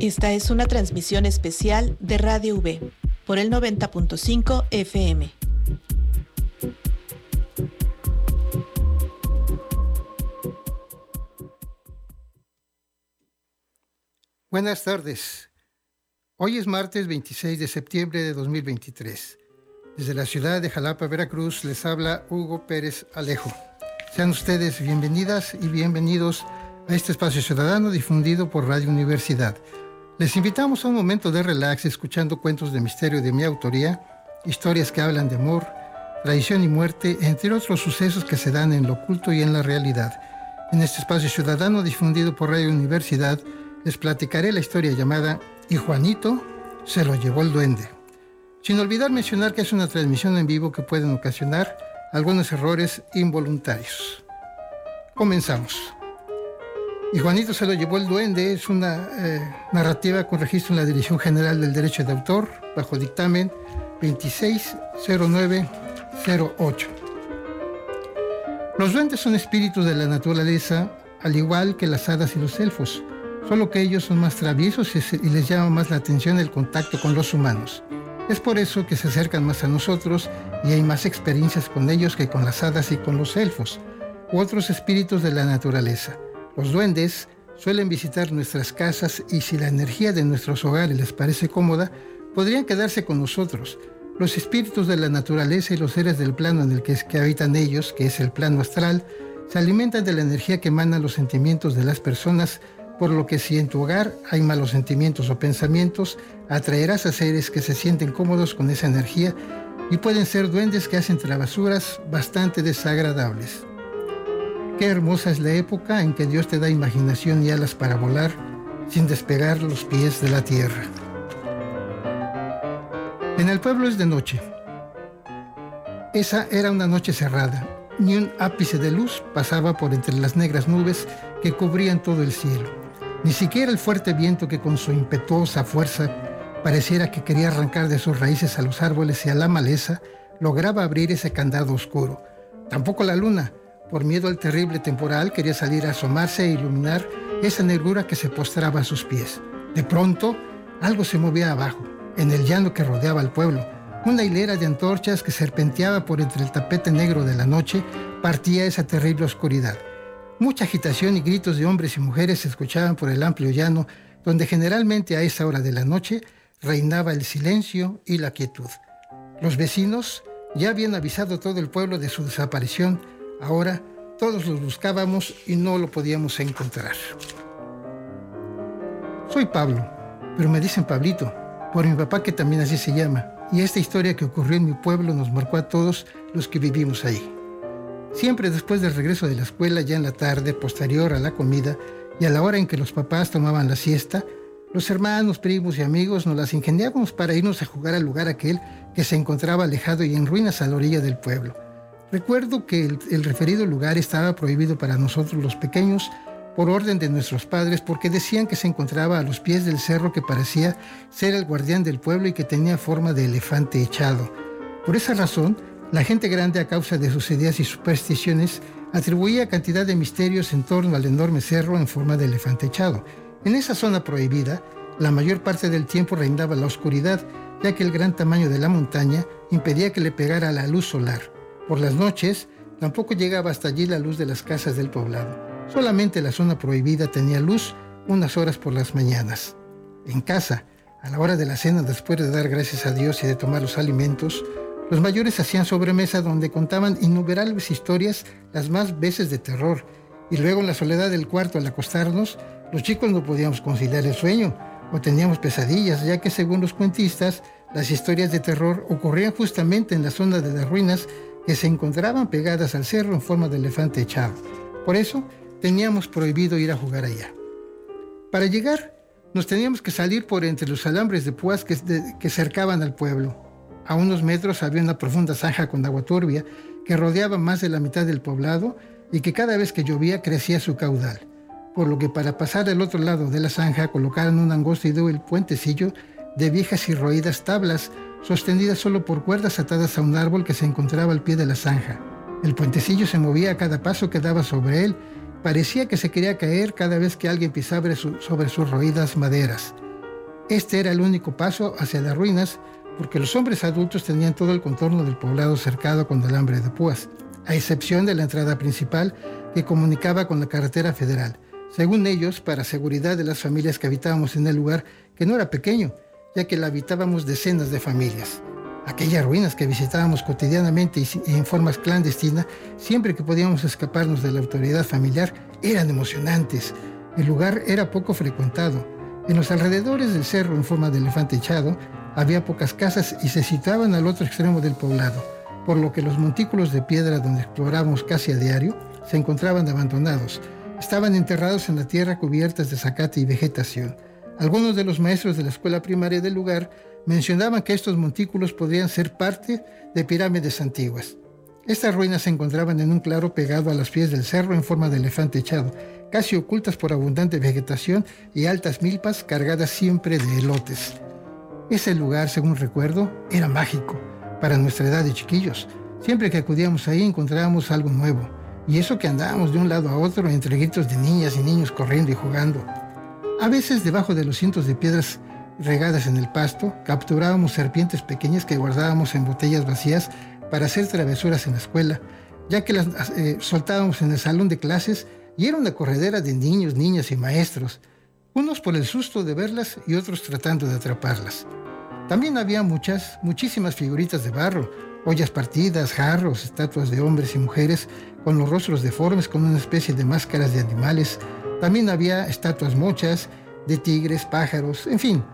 Esta es una transmisión especial de Radio V por el 90.5 FM. Buenas tardes. Hoy es martes 26 de septiembre de 2023. Desde la ciudad de Jalapa, Veracruz, les habla Hugo Pérez Alejo. Sean ustedes bienvenidas y bienvenidos a este espacio ciudadano difundido por Radio Universidad les invitamos a un momento de relax escuchando cuentos de misterio de mi autoría, historias que hablan de amor, tradición y muerte, entre otros sucesos que se dan en lo oculto y en la realidad. En este espacio ciudadano difundido por Radio Universidad, les platicaré la historia llamada Y Juanito se lo llevó el duende. Sin olvidar mencionar que es una transmisión en vivo que pueden ocasionar algunos errores involuntarios. Comenzamos. Y Juanito se lo llevó el duende, es una eh, narrativa con registro en la Dirección General del Derecho de Autor, bajo dictamen 260908. Los duendes son espíritus de la naturaleza, al igual que las hadas y los elfos, solo que ellos son más traviesos y les llama más la atención el contacto con los humanos. Es por eso que se acercan más a nosotros y hay más experiencias con ellos que con las hadas y con los elfos, u otros espíritus de la naturaleza. Los duendes suelen visitar nuestras casas y si la energía de nuestros hogares les parece cómoda, podrían quedarse con nosotros. Los espíritus de la naturaleza y los seres del plano en el que, habitan ellos, que es el plano astral, se alimentan de la energía que emanan los sentimientos de las personas, por lo que si en tu hogar hay malos sentimientos o pensamientos, atraerás a seres que se sienten cómodos con esa energía y pueden ser duendes que hacen travesuras bastante desagradables. Qué hermosa es la época en que Dios te da imaginación y alas para volar sin despegar los pies de la tierra. En el pueblo es de noche. Esa era una noche cerrada. Ni un ápice de luz pasaba por entre las negras nubes que cubrían todo el cielo. Ni siquiera el fuerte viento que con su impetuosa fuerza pareciera que quería arrancar de sus raíces a los árboles y a la maleza, lograba abrir ese candado oscuro. Tampoco la luna, por miedo al terrible temporal, quería salir a asomarse e iluminar esa negrura que se postraba a sus pies. De pronto, algo se movía abajo, en el llano que rodeaba el pueblo. Una hilera de antorchas que serpenteaba por entre el tapete negro de la noche partía esa terrible oscuridad. Mucha agitación y gritos de hombres y mujeres se escuchaban por el amplio llano, donde generalmente a esa hora de la noche reinaba el silencio y la quietud. Los vecinos ya habían avisado todo el pueblo de su desaparición, Ahora todos los buscábamos y no lo podíamos encontrar. Soy Pablo, pero me dicen Pablito, por mi papá que también así se llama, y esta historia que ocurrió en mi pueblo nos marcó a todos los que vivimos ahí. Siempre después del regreso de la escuela, ya en la tarde, posterior a la comida, y a la hora en que los papás tomaban la siesta, los hermanos, primos y amigos nos las ingeniábamos para irnos a jugar al lugar aquel que se encontraba alejado y en ruinas a la orilla del pueblo Recuerdo que el, referido lugar estaba prohibido para nosotros los pequeños por orden de nuestros padres porque decían que se encontraba a los pies del cerro que parecía ser el guardián del pueblo y que tenía forma de elefante echado. Por esa razón, la gente grande a causa de sus ideas y supersticiones atribuía cantidad de misterios en torno al enorme cerro en forma de elefante echado. En esa zona prohibida, la mayor parte del tiempo reinaba la oscuridad, ya que el gran tamaño de la montaña impedía que le pegara la luz solar. Por las noches, tampoco llegaba hasta allí la luz de las casas del poblado. Solamente la zona prohibida tenía luz unas horas por las mañanas. En casa, a la hora de la cena, después de dar gracias a Dios y de tomar los alimentos, los mayores hacían sobremesa donde contaban innumerables historias, las más veces de terror. Y luego en la soledad del cuarto al acostarnos, los chicos no podíamos conciliar el sueño o teníamos pesadillas, ya que según los cuentistas, las historias de terror ocurrían justamente en la zona de las ruinas que se encontraban pegadas al cerro en forma de elefante echado. Por eso teníamos prohibido ir a jugar allá. Para llegar, nos teníamos que salir por entre los alambres de púas que, cercaban al pueblo. A unos metros había una profunda zanja con agua turbia que rodeaba más de la mitad del poblado y que cada vez que llovía crecía su caudal, por lo que para pasar al otro lado de la zanja colocaron un angosto y el puentecillo de viejas y roídas tablas sostenida solo por cuerdas atadas a un árbol que se encontraba al pie de la zanja. El puentecillo se movía a cada paso que daba sobre él. Parecía que se quería caer cada vez que alguien pisaba sobre sus roídas maderas. Este era el único paso hacia las ruinas porque los hombres adultos tenían todo el contorno del poblado cercado con alambre de púas, a excepción de la entrada principal que comunicaba con la carretera federal. Según ellos, para seguridad de las familias que habitábamos en el lugar, que no era pequeño, ya que la habitábamos decenas de familias. Aquellas ruinas que visitábamos cotidianamente y en forma clandestina, siempre que podíamos escaparnos de la autoridad familiar, eran emocionantes. El lugar era poco frecuentado. En los alrededores del cerro en forma de elefante echado, había pocas casas y se situaban al otro extremo del poblado, por lo que los montículos de piedra donde explorábamos casi a diario se encontraban abandonados. Estaban enterrados en la tierra cubiertas de zacate y vegetación. Algunos de los maestros de la escuela primaria del lugar mencionaban que estos montículos podrían ser parte de pirámides antiguas. Estas ruinas se encontraban en un claro pegado a los pies del cerro en forma de elefante echado, casi ocultas por abundante vegetación y altas milpas cargadas siempre de elotes. Ese lugar, según recuerdo, era mágico para nuestra edad de chiquillos. Siempre que acudíamos ahí encontrábamos algo nuevo. Y eso que andábamos de un lado a otro entre gritos de niñas y niños corriendo y jugando. A veces debajo de los cientos de piedras regadas en el pasto, capturábamos serpientes pequeñas que guardábamos en botellas vacías para hacer travesuras en la escuela, ya que las eh, soltábamos en el salón de clases y era una corredera de niños, niñas y maestros unos por el susto de verlas y otros tratando de atraparlas. También había muchas, muchísimas figuritas de barro, ollas partidas, jarros, estatuas de hombres y mujeres con los rostros deformes con una especie de máscaras de animales. También había estatuas mochas, de tigres, pájaros, en fin.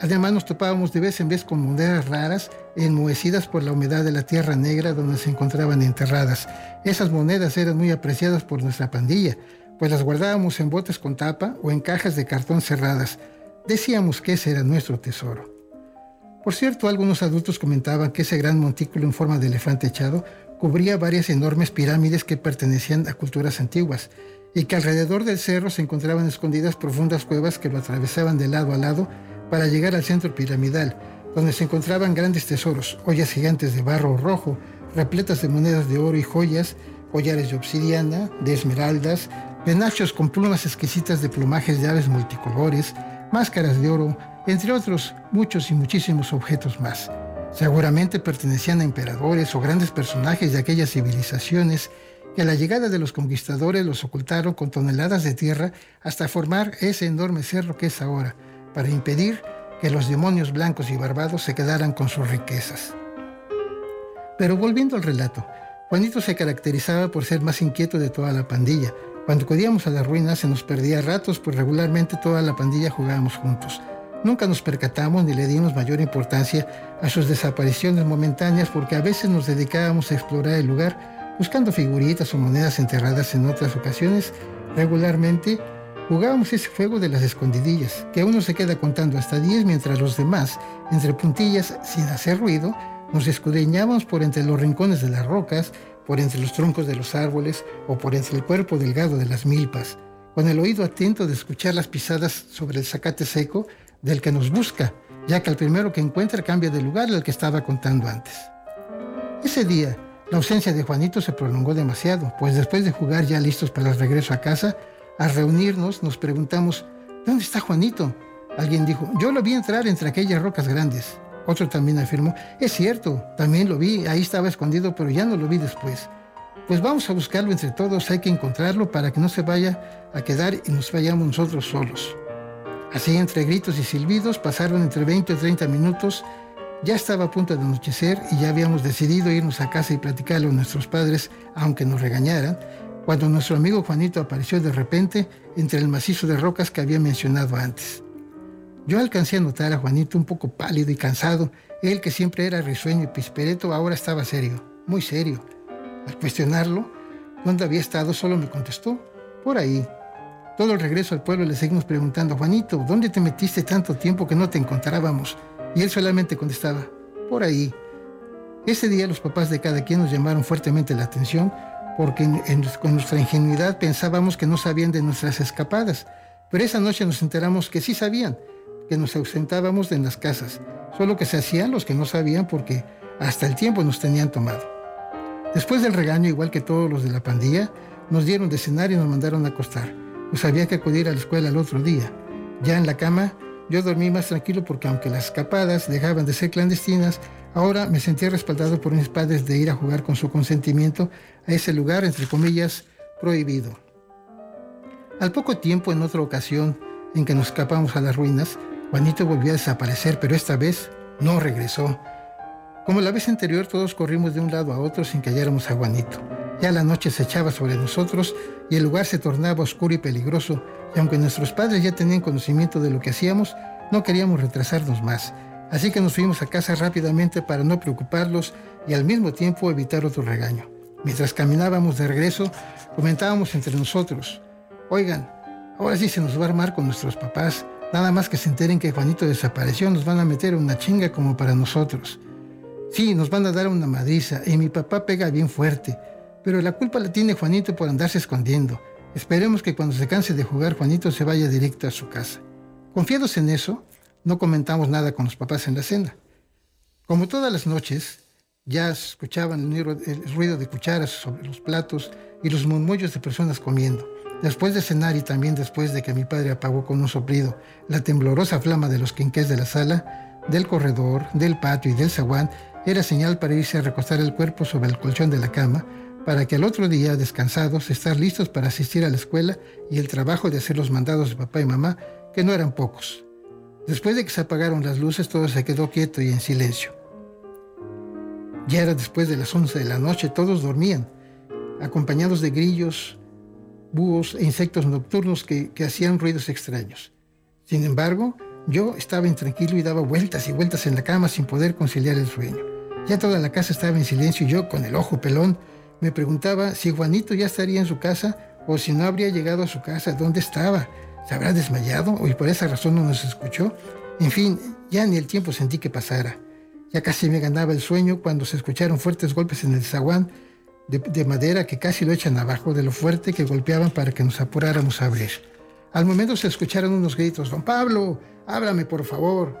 Además nos topábamos de vez en vez con monedas raras enmohecidas por la humedad de la tierra negra donde se encontraban enterradas. Esas monedas eran muy apreciadas por nuestra pandilla, pues las guardábamos en botes con tapa o en cajas de cartón cerradas. Decíamos que ese era nuestro tesoro. Por cierto, algunos adultos comentaban que ese gran montículo en forma de elefante echado cubría varias enormes pirámides que pertenecían a culturas antiguas y que alrededor del cerro se encontraban escondidas profundas cuevas que lo atravesaban de lado a lado para llegar al centro piramidal, donde se encontraban grandes tesoros, ollas gigantes de barro rojo, repletas de monedas de oro y joyas, collares de obsidiana, de esmeraldas, penachos con plumas exquisitas de plumajes de aves multicolores, máscaras de oro, entre otros muchos y muchísimos objetos más. Seguramente pertenecían a emperadores o grandes personajes de aquellas civilizaciones que a la llegada de los conquistadores los ocultaron con toneladas de tierra hasta formar ese enorme cerro que es ahora, para impedir que los demonios blancos y barbados se quedaran con sus riquezas. Pero volviendo al relato, Juanito se caracterizaba por ser más inquieto de toda la pandilla, cuando acudíamos a las ruinas se nos perdía ratos, pues regularmente toda la pandilla jugábamos juntos. Nunca nos percatamos ni le dimos mayor importancia a sus desapariciones momentáneas porque a veces nos dedicábamos a explorar el lugar buscando figuritas o monedas enterradas en otras ocasiones. Regularmente jugábamos ese juego de las escondidillas, que uno se queda contando hasta 10 mientras los demás, entre puntillas, sin hacer ruido, nos escudriñábamos por entre los rincones de las rocas por entre los troncos de los árboles o por entre el cuerpo delgado de las milpas, con el oído atento de escuchar las pisadas sobre el zacate seco del que nos busca, ya que al primero que encuentra cambia de lugar al que estaba contando antes. Ese día, la ausencia de Juanito se prolongó demasiado, pues después de jugar ya listos para el regreso a casa, al reunirnos nos preguntamos, ¿dónde está Juanito? Alguien dijo, yo lo vi entrar entre aquellas rocas grandes. Otro también afirmó, es cierto, también lo vi, ahí estaba escondido, pero ya no lo vi después. Pues vamos a buscarlo entre todos, hay que encontrarlo para que no se vaya a quedar y nos vayamos nosotros solos. Así, entre gritos y silbidos, pasaron entre 20 o 30 minutos. Ya estaba a punto de anochecer y ya habíamos decidido irnos a casa y platicarlo a nuestros padres, aunque nos regañaran, cuando nuestro amigo Juanito apareció de repente entre el macizo de rocas que había mencionado antes. Yo alcancé a notar a Juanito un poco pálido y cansado. Él, que siempre era risueño y pispereto, ahora estaba serio, muy serio. Al cuestionarlo, dónde había estado, solo me contestó, por ahí. Todo el regreso al pueblo le seguimos preguntando, Juanito, ¿dónde te metiste tanto tiempo que no te encontrábamos? Y él solamente contestaba, por ahí. Ese día los papás de cada quien nos llamaron fuertemente la atención porque con nuestra ingenuidad pensábamos que no sabían de nuestras escapadas, pero esa noche nos enteramos que sí sabían que nos ausentábamos en las casas, solo que se hacían los que no sabían porque hasta el tiempo nos tenían tomado. Después del regaño, igual que todos los de la pandilla, nos dieron de cenar y nos mandaron a acostar, pues había que acudir a la escuela el otro día. Ya en la cama, yo dormí más tranquilo porque aunque las escapadas dejaban de ser clandestinas, ahora me sentía respaldado por mis padres de ir a jugar con su consentimiento a ese lugar, entre comillas, prohibido. Al poco tiempo, en otra ocasión en que nos escapamos a las ruinas, Juanito volvió a desaparecer, pero esta vez no regresó. Como la vez anterior, todos corrimos de un lado a otro sin que halláramos a Juanito. Ya la noche se echaba sobre nosotros y el lugar se tornaba oscuro y peligroso, y aunque nuestros padres ya tenían conocimiento de lo que hacíamos, no queríamos retrasarnos más. Así que nos fuimos a casa rápidamente para no preocuparlos y al mismo tiempo evitar otro regaño. Mientras caminábamos de regreso, comentábamos entre nosotros, oigan, ahora sí se nos va a armar con nuestros papás, nada más que se enteren que Juanito desapareció, nos van a meter una chinga como para nosotros. Sí, nos van a dar una madriza y mi papá pega bien fuerte, pero la culpa la tiene Juanito por andarse escondiendo. Esperemos que cuando se canse de jugar Juanito se vaya directo a su casa. Confiados en eso, no comentamos nada con los papás en la cena. Como todas las noches, ya escuchaban el ruido de cucharas sobre los platos y los murmullos de personas comiendo. Después de cenar y también después de que mi padre apagó con un soplido la temblorosa flama de los quinqués de la sala, del corredor, del patio y del zaguán, era señal para irse a recostar el cuerpo sobre el colchón de la cama, para que al otro día, descansados, estar listos para asistir a la escuela y el trabajo de hacer los mandados de papá y mamá, que no eran pocos. Después de que se apagaron las luces, todo se quedó quieto y en silencio. Ya era después de las 11 de la noche, todos dormían, acompañados de grillos, búhos e insectos nocturnos que, que hacían ruidos extraños. Sin embargo, yo estaba intranquilo y daba vueltas y vueltas en la cama sin poder conciliar el sueño. Ya toda la casa estaba en silencio y yo, con el ojo pelón, me preguntaba si Juanito ya estaría en su casa o si no habría llegado a su casa, dónde estaba. ¿Se habrá desmayado y por esa razón no nos escuchó? En fin, ya ni el tiempo sentí que pasara. Ya casi me ganaba el sueño cuando se escucharon fuertes golpes en el zaguán de, de madera que casi lo echan abajo de lo fuerte que golpeaban para que nos apuráramos a abrir. Al momento se escucharon unos gritos, Don Pablo, ábrame por favor.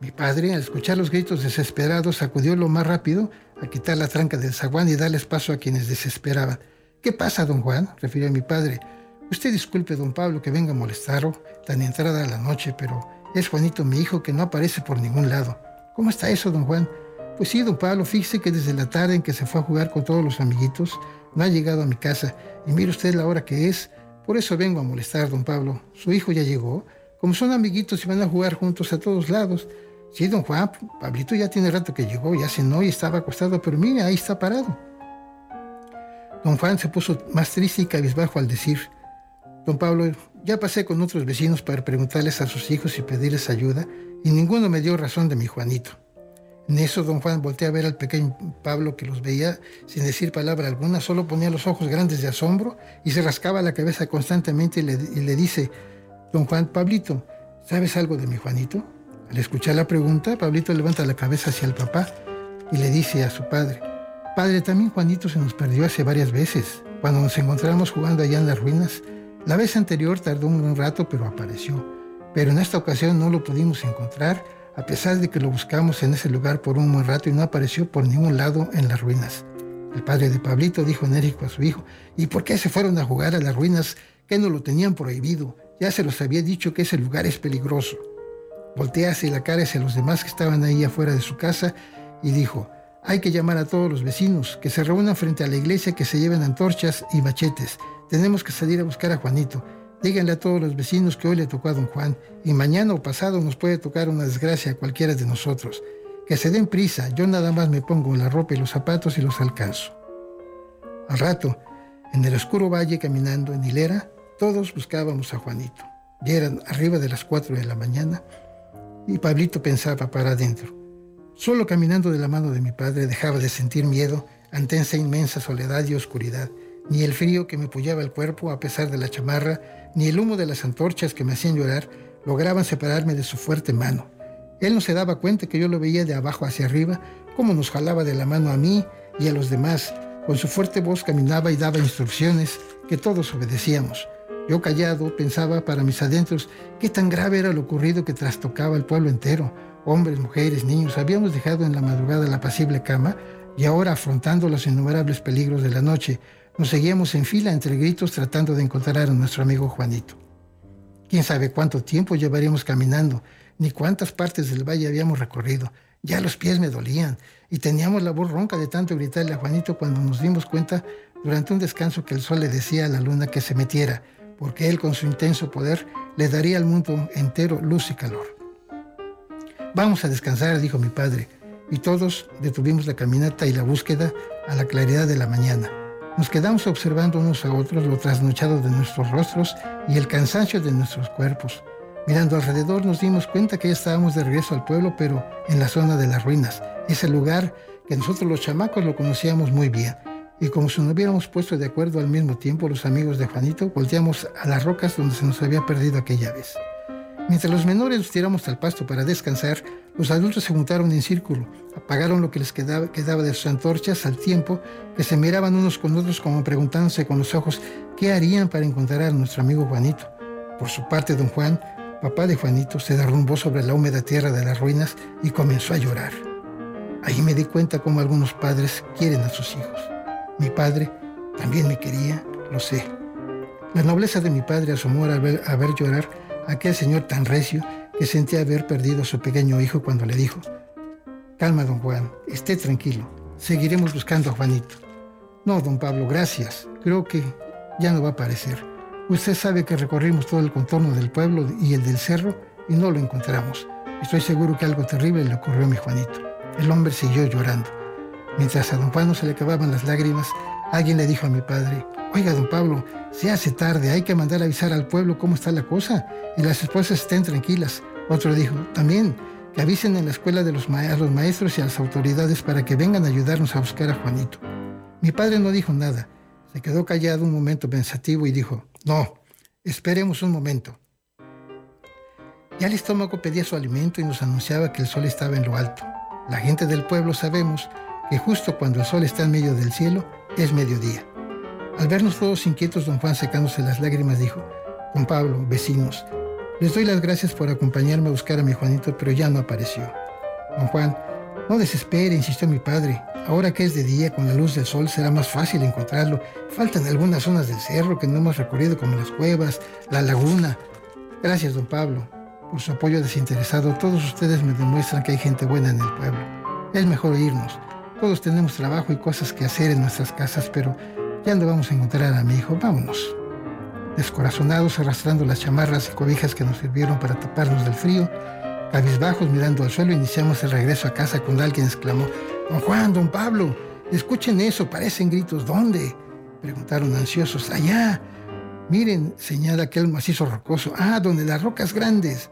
Mi padre, al escuchar los gritos desesperados, acudió lo más rápido a quitar la tranca del zaguán y darles paso a quienes desesperaban. ¿Qué pasa, don Juan? refirió mi padre. Usted disculpe, don Pablo, que venga a molestarlo tan entrada la noche, pero es Juanito mi hijo que no aparece por ningún lado. ¿Cómo está eso, don Juan? Pues sí, don Pablo, fíjese que desde la tarde en que se fue a jugar con todos los amiguitos, no ha llegado a mi casa. Y mire usted la hora que es. Por eso vengo a molestar, don Pablo. Su hijo ya llegó. Como son amiguitos y van a jugar juntos a todos lados. Sí, don Juan, Pablito ya tiene rato que llegó, ya cenó y estaba acostado, pero mire, ahí está parado. Don Juan se puso más triste y cabizbajo al decir, Don Pablo, ya pasé con otros vecinos para preguntarles a sus hijos y pedirles ayuda, y ninguno me dio razón de mi Juanito. En eso don Juan voltea a ver al pequeño Pablo que los veía sin decir palabra alguna, solo ponía los ojos grandes de asombro y se rascaba la cabeza constantemente y le dice, Don Juan, Pablito, ¿sabes algo de mi Juanito? Al escuchar la pregunta, Pablito levanta la cabeza hacia el papá y le dice a su padre, Padre, también Juanito se nos perdió hace varias veces. Cuando nos encontramos jugando allá en las ruinas, la vez anterior tardó un buen rato, pero apareció. Pero en esta ocasión no lo pudimos encontrar, a pesar de que lo buscamos en ese lugar por un buen rato y no apareció por ningún lado en las ruinas. El padre de Pablito dijo enérgico a su hijo, ¿y por qué se fueron a jugar a las ruinas que no lo tenían prohibido? Ya se los había dicho que ese lugar es peligroso. Voltea hacia la cara hacia los demás que estaban ahí afuera de su casa y dijo, hay que llamar a todos los vecinos, que se reúnan frente a la iglesia, que se lleven antorchas y machetes. Tenemos que salir a buscar a Juanito. Díganle a todos los vecinos que hoy le tocó a don Juan y mañana o pasado nos puede tocar una desgracia a cualquiera de nosotros. Que se den prisa, yo nada más me pongo la ropa y los zapatos y los alcanzo. Al rato, en el oscuro valle caminando en hilera, todos buscábamos a Juanito. Ya eran arriba de las 4 de la mañana y Pablito pensaba para adentro. Solo caminando de la mano de mi padre dejaba de sentir miedo ante esa inmensa soledad y oscuridad. Ni el frío que me pullaba el cuerpo a pesar de la chamarra, ni el humo de las antorchas que me hacían llorar lograban separarme de su fuerte mano. Él no se daba cuenta que yo lo veía de abajo hacia arriba, como nos jalaba de la mano a mí y a los demás. Con su fuerte voz caminaba y daba instrucciones que todos obedecíamos. Yo callado pensaba para mis adentros qué tan grave era lo ocurrido que trastocaba el pueblo entero. Hombres, mujeres, niños, habíamos dejado en la madrugada la pasible cama y ahora afrontando los innumerables peligros de la noche, nos seguíamos en fila entre gritos tratando de encontrar a nuestro amigo Juanito. Quién sabe cuánto tiempo llevaríamos caminando, ni cuántas partes del valle habíamos recorrido. Ya los pies me dolían y teníamos la voz ronca de tanto gritarle a Juanito cuando nos dimos cuenta durante un descanso que el sol le decía a la luna que se metiera, porque él con su intenso poder le daría al mundo entero luz y calor. Vamos a descansar, dijo mi padre, y todos detuvimos la caminata y la búsqueda a la claridad de la mañana. Nos quedamos observando unos a otros lo trasnochado de nuestros rostros y el cansancio de nuestros cuerpos. Mirando alrededor nos dimos cuenta que ya estábamos de regreso al pueblo, pero en la zona de las ruinas, ese lugar que nosotros los chamacos lo conocíamos muy bien. Y como si nos hubiéramos puesto de acuerdo al mismo tiempo los amigos de Juanito, volteamos a las rocas donde se nos había perdido aquella vez. Mientras los menores nos tiramos al pasto para descansar, los adultos se juntaron en círculo, apagaron lo que les quedaba, quedaba, de sus antorchas al tiempo que se miraban unos con otros como preguntándose con los ojos qué harían para encontrar a nuestro amigo Juanito. Por su parte, don Juan papá de Juanito se derrumbó sobre la húmeda tierra de las ruinas y comenzó a llorar. Ahí me di cuenta cómo algunos padres quieren a sus hijos. Mi padre también me quería, lo sé. La nobleza de mi padre asomó al ver, a ver llorar a aquel señor tan recio que sentía haber perdido a su pequeño hijo cuando le dijo, Calma, don Juan, esté tranquilo, seguiremos buscando a Juanito. No, don Pablo, gracias, creo que ya no va a aparecer. Usted sabe que recorrimos todo el contorno del pueblo y el del cerro y no lo encontramos. Estoy seguro que algo terrible le ocurrió a mi Juanito. El hombre siguió llorando. Mientras a don Juan se le acababan las lágrimas, alguien le dijo a mi padre, oiga, don Pablo, se hace tarde, hay que mandar a avisar al pueblo cómo está la cosa y las esposas estén tranquilas. Otro dijo, también, que avisen en la escuela de los a los maestros y a las autoridades para que vengan a ayudarnos a buscar a Juanito. Mi padre no dijo nada, se quedó callado un momento pensativo y dijo, no, esperemos un momento. Ya el estómago pedía su alimento y nos anunciaba que el sol estaba en lo alto. La gente del pueblo sabemos justo cuando el sol está en medio del cielo es mediodía. Al vernos todos inquietos, don Juan secándose las lágrimas dijo, Don Pablo, vecinos, les doy las gracias por acompañarme a buscar a mi Juanito, pero ya no apareció. Don Juan, no desespere, insistió mi padre. Ahora que es de día, con la luz del sol, será más fácil encontrarlo. Faltan algunas zonas del cerro que no hemos recorrido, como las cuevas, la laguna. Gracias, don Pablo, por su apoyo desinteresado. Todos ustedes me demuestran que hay gente buena en el pueblo. Es mejor irnos. Todos tenemos trabajo y cosas que hacer en nuestras casas, pero ya no vamos a encontrar a mi hijo. Vámonos. Descorazonados, arrastrando las chamarras y cobijas que nos sirvieron para taparnos del frío, Cabizbajos mirando al suelo, iniciamos el regreso a casa cuando alguien exclamó, Don Juan, don Pablo, escuchen eso, parecen gritos. ¿Dónde? Preguntaron ansiosos. Allá. Miren, señala aquel macizo rocoso. Ah, donde las rocas grandes.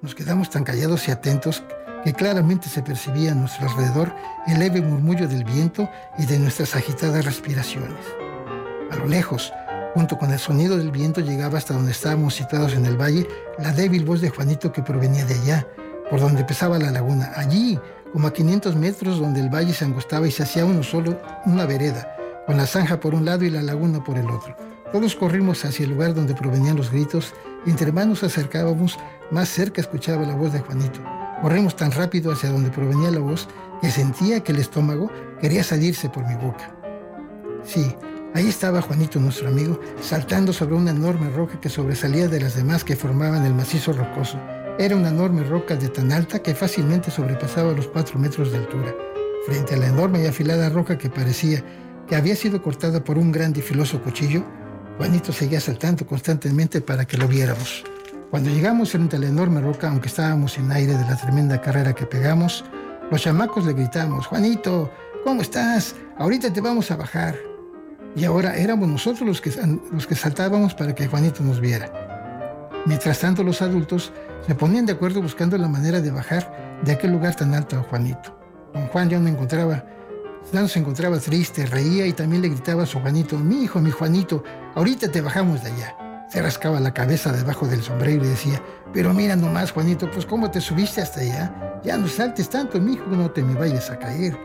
Nos quedamos tan callados y atentos que claramente se percibía a nuestro alrededor el leve murmullo del viento y de nuestras agitadas respiraciones. A lo lejos, junto con el sonido del viento, llegaba hasta donde estábamos situados en el valle la débil voz de Juanito que provenía de allá, por donde empezaba la laguna. Allí, como a 500 metros donde el valle se angostaba y se hacía uno solo, una vereda, con la zanja por un lado y la laguna por el otro. Todos corrimos hacia el lugar donde provenían los gritos y entre manos acercábamos, más cerca escuchaba la voz de Juanito. Corrimos tan rápido hacia donde provenía la voz que sentía que el estómago quería salirse por mi boca. Sí, ahí estaba Juanito, nuestro amigo, saltando sobre una enorme roca que sobresalía de las demás que formaban el macizo rocoso. Era una enorme roca de tan alta que fácilmente sobrepasaba los cuatro metros de altura. Frente a la enorme y afilada roca que parecía que había sido cortada por un grande y filoso cuchillo, Juanito seguía saltando constantemente para que lo viéramos. Cuando llegamos frente a la enorme roca, aunque estábamos en aire de la tremenda carrera que pegamos, los chamacos le gritamos, Juanito, ¿cómo estás? Ahorita te vamos a bajar. Y ahora éramos nosotros los que, los que saltábamos para que Juanito nos viera. Mientras tanto, los adultos se ponían de acuerdo buscando la manera de bajar de aquel lugar tan alto a Juanito. Don Juan ya no encontraba, ya no se encontraba triste, reía y también le gritaba a su Juanito, mi hijo, mi Juanito, ahorita te bajamos de allá. Se rascaba la cabeza debajo del sombrero y decía, pero mira nomás, Juanito, pues cómo te subiste hasta allá. Ya no saltes tanto, mi hijo, no te me vayas a caer.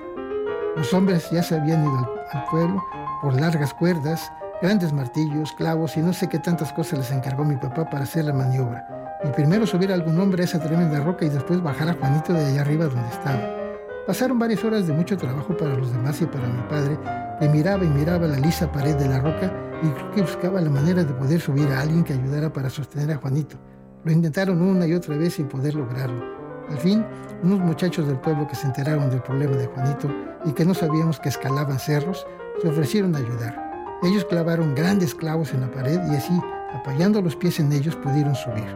Los hombres ya se habían ido al, al pueblo por largas cuerdas grandes martillos, clavos y no sé qué tantas cosas les encargó mi papá para hacer la maniobra. Y primero subir a algún hombre a esa tremenda roca y después bajar a Juanito de allá arriba donde estaba. Pasaron varias horas de mucho trabajo para los demás y para mi padre, que miraba y miraba la lisa pared de la roca y creo que buscaba la manera de poder subir a alguien que ayudara para sostener a Juanito. Lo intentaron una y otra vez sin poder lograrlo. Al fin, unos muchachos del pueblo que se enteraron del problema de Juanito y que no sabíamos que escalaban cerros, se ofrecieron a ayudar. Ellos clavaron grandes clavos en la pared y así, apoyando los pies en ellos, pudieron subir.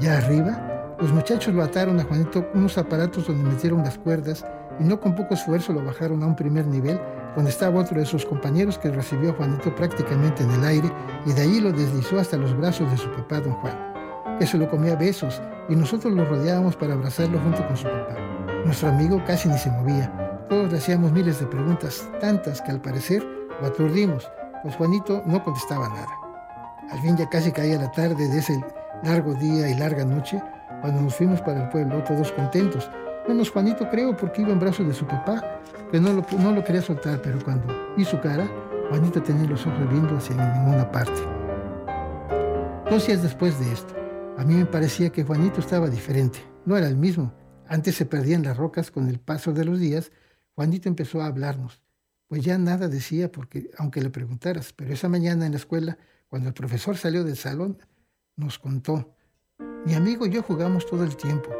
Ya arriba, los muchachos lo ataron a Juanito unos aparatos donde metieron las cuerdas y no con poco esfuerzo lo bajaron a un primer nivel donde estaba otro de sus compañeros que recibió a Juanito prácticamente en el aire y de allí lo deslizó hasta los brazos de su papá, don Juan, que se lo comía besos y nosotros lo rodeábamos para abrazarlo junto con su papá. Nuestro amigo casi ni se movía. Todos le hacíamos miles de preguntas, tantas que al parecer lo aturdimos, pues Juanito no contestaba nada. Al fin ya casi caía la tarde de ese largo día y larga noche, cuando nos fuimos para el pueblo, todos contentos, Menos Juanito creo porque iba en brazos de su papá, que no lo, no lo quería soltar, pero cuando vi su cara, Juanito tenía los ojos viendo hacia ninguna parte. Dos días después de esto, a mí me parecía que Juanito estaba diferente, no era el mismo. Antes se perdían las rocas con el paso de los días, Juanito empezó a hablarnos. Pues ya nada decía, porque aunque le preguntaras, pero esa mañana en la escuela, cuando el profesor salió del salón, nos contó. Mi amigo y yo jugamos todo el tiempo.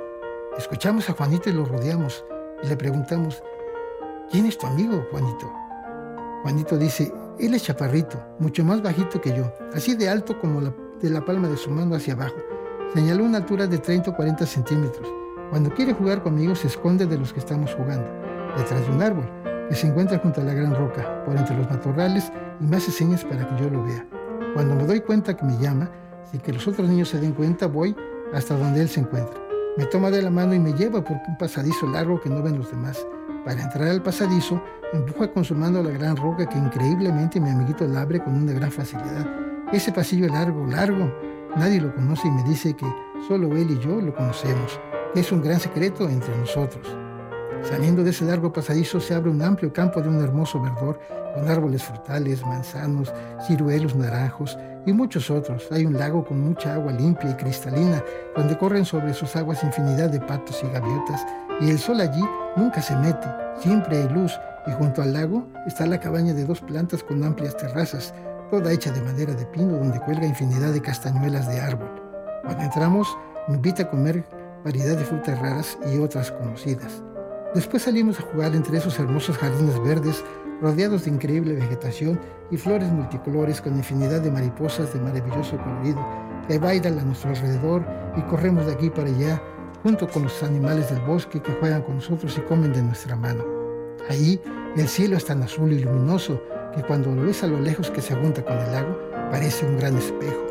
Escuchamos a Juanito y lo rodeamos y le preguntamos, ¿quién es tu amigo, Juanito? Juanito dice, él es chaparrito, mucho más bajito que yo, así de alto como de la palma de su mano hacia abajo. Señaló una altura de 30 o 40 centímetros. Cuando quiere jugar conmigo se esconde de los que estamos jugando, detrás de un árbol, que se encuentra junto a la gran roca, por entre los matorrales, y me hace señas para que yo lo vea. Cuando me doy cuenta que me llama, sin que los otros niños se den cuenta, voy hasta donde él se encuentra. Me toma de la mano y me lleva por un pasadizo largo que no ven los demás. Para entrar al pasadizo, empuja con su mano la gran roca que increíblemente mi amiguito la abre con una gran facilidad. Ese pasillo largo, largo, nadie lo conoce y me dice que solo él y yo lo conocemos, es un gran secreto entre nosotros. Saliendo de ese largo pasadizo se abre un amplio campo de un hermoso verdor, con árboles frutales, manzanos, ciruelos, naranjos y muchos otros. Hay un lago con mucha agua limpia y cristalina, donde corren sobre sus aguas infinidad de patos y gaviotas, y el sol allí nunca se mete, siempre hay luz, y junto al lago está la cabaña de dos plantas con amplias terrazas, toda hecha de madera de pino, donde cuelga infinidad de castañuelas de árbol. Cuando entramos, me invita a comer variedad de frutas raras y otras conocidas. Después salimos a jugar entre esos hermosos jardines verdes, rodeados de increíble vegetación y flores multicolores con infinidad de mariposas de maravilloso colorido que bailan a nuestro alrededor y corremos de aquí para allá junto con los animales del bosque que juegan con nosotros y comen de nuestra mano. Allí el cielo es tan azul y luminoso que cuando lo ves a lo lejos que se junta con el lago parece un gran espejo.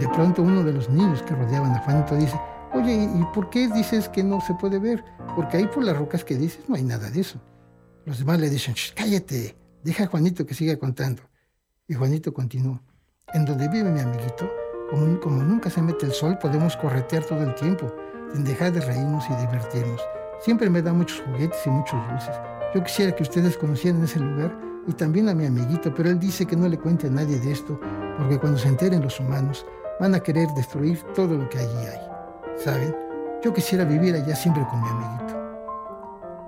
De pronto uno de los niños que rodeaban a Juanito dice, Oye, ¿y por qué dices que no se puede ver? Porque ahí por las rocas que dices no hay nada de eso. Los demás le dicen, cállate, deja a Juanito que siga contando. Y Juanito continuó, en donde vive mi amiguito, como, nunca se mete el sol, podemos corretear todo el tiempo, sin dejar de reírnos y divertirnos. Siempre me da muchos juguetes y muchos dulces. Yo quisiera que ustedes conocieran ese lugar y también a mi amiguito, pero él dice que no le cuente a nadie de esto, porque cuando se enteren los humanos, van a querer destruir todo lo que allí hay. ¿Saben? Yo quisiera vivir allá siempre con mi amiguito.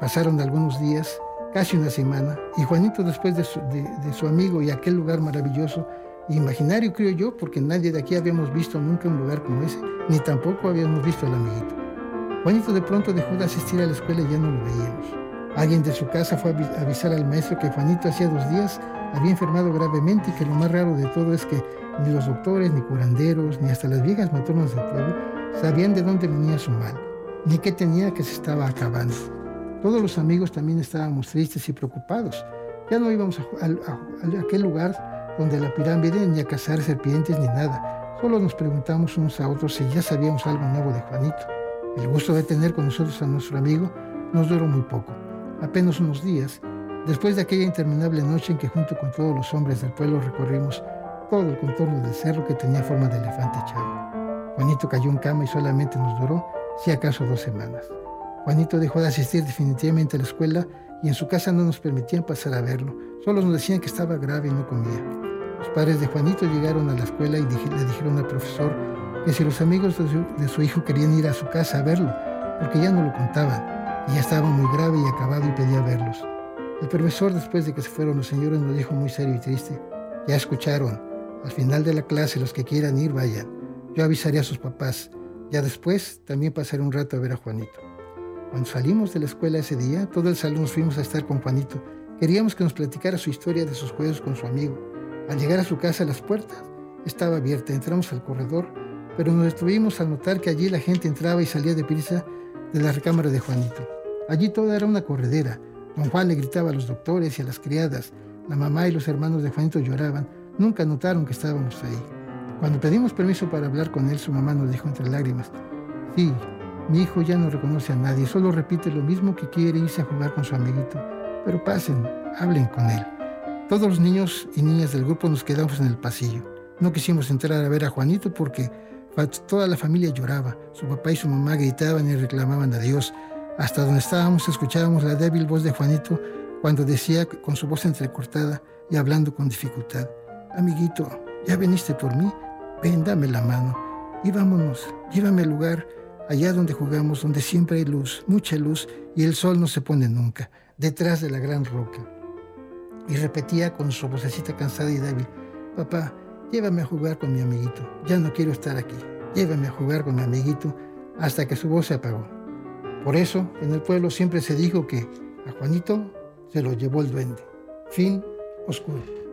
Pasaron algunos días, casi una semana, y Juanito después de su, amigo y aquel lugar maravilloso, imaginario creo yo, porque nadie de aquí habíamos visto nunca un lugar como ese, ni tampoco habíamos visto al amiguito. Juanito de pronto dejó de asistir a la escuela y ya no lo veíamos. Alguien de su casa fue a avisar al maestro que Juanito hacía dos días había enfermado gravemente y que lo más raro de todo es que ni los doctores, ni curanderos, ni hasta las viejas matronas del pueblo sabían de dónde venía su mal, ni qué tenía que se estaba acabando. Todos los amigos también estábamos tristes y preocupados. Ya no íbamos a, aquel lugar donde la pirámide ni a cazar serpientes ni nada. Solo nos preguntamos unos a otros si ya sabíamos algo nuevo de Juanito. El gusto de tener con nosotros a nuestro amigo nos duró muy poco, apenas unos días, después de aquella interminable noche en que junto con todos los hombres del pueblo recorrimos todo el contorno del cerro que tenía forma de elefante echado. Juanito cayó en cama y solamente nos duró, si acaso, dos semanas. Juanito dejó de asistir definitivamente a la escuela y en su casa no nos permitían pasar a verlo. Solo nos decían que estaba grave y no comía. Los padres de Juanito llegaron a la escuela y le dijeron al profesor que si los amigos de su, hijo querían ir a su casa a verlo, porque ya no lo contaban, y ya estaba muy grave y acabado y pedía verlos. El profesor, después de que se fueron los señores, nos dijo muy serio y triste, ya escucharon, Al final de la clase, los que quieran ir, vayan. Yo avisaré a sus papás. Ya después, también pasaré un rato a ver a Juanito. Cuando salimos de la escuela ese día, todo el salón nos fuimos a estar con Juanito. Queríamos que nos platicara su historia de sus juegos con su amigo. Al llegar a su casa, las puertas estaba abierta. Entramos al corredor, pero nos detuvimos al notar que allí la gente entraba y salía de prisa de la recámara de Juanito. Allí todo era una corredera. Don Juan le gritaba a los doctores y a las criadas. La mamá y los hermanos de Juanito lloraban. Nunca notaron que estábamos ahí. Cuando pedimos permiso para hablar con él, su mamá nos dijo entre lágrimas, sí, mi hijo ya no reconoce a nadie, solo repite lo mismo que quiere irse a jugar con su amiguito. Pero pasen, hablen con él. Todos los niños y niñas del grupo nos quedamos en el pasillo. No quisimos entrar a ver a Juanito porque toda la familia lloraba. Su papá y su mamá gritaban y reclamaban a Dios. Hasta donde estábamos escuchábamos la débil voz de Juanito cuando decía con su voz entrecortada y hablando con dificultad, Amiguito, ¿ya viniste por mí? Ven, dame la mano y vámonos, llévame al lugar allá donde jugamos, donde siempre hay luz, mucha luz y el sol no se pone nunca, detrás de la gran roca. Y repetía con su vocecita cansada y débil, Papá, llévame a jugar con mi amiguito, ya no quiero estar aquí, llévame a jugar con mi amiguito hasta que su voz se apagó. Por eso, en el pueblo siempre se dijo que a Juanito se lo llevó el duende. Fin oscuro.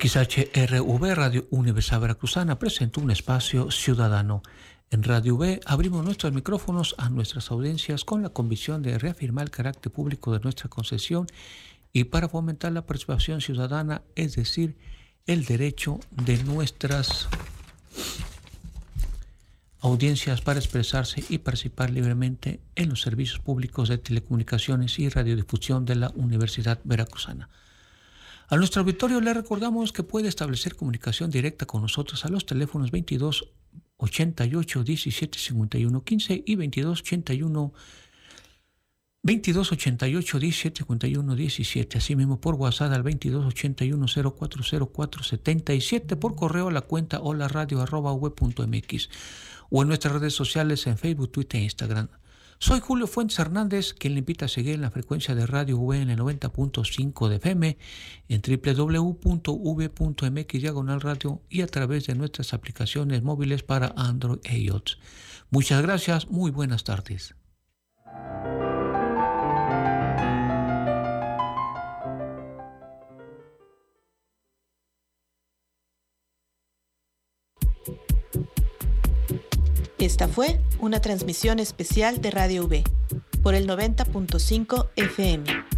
XHRV Radio Universal Veracruzana presentó un espacio ciudadano. En Radio V abrimos nuestros micrófonos a nuestras audiencias con la convicción de reafirmar el carácter público de nuestra concesión y para fomentar la participación ciudadana, es decir, el derecho de nuestras audiencias para expresarse y participar libremente en los servicios públicos de telecomunicaciones y radiodifusión de la Universidad Veracruzana. A nuestro auditorio le recordamos que puede establecer comunicación directa con nosotros a los teléfonos 22 88 17 51 15 y 22 81 22 88 17 51 17, asimismo por WhatsApp al 22 81 0404 77, por correo a la cuenta hola radio arroba web.mx o en nuestras redes sociales en Facebook, Twitter e Instagram. Soy Julio Fuentes Hernández, quien le invita a seguir en la frecuencia de Radio V en el 90.5 de FM, en www.v.mx diagonal radio y a través de nuestras aplicaciones móviles para Android e iOS. Muchas gracias, muy buenas tardes. Esta fue una transmisión especial de Radio V por el 90.5 FM.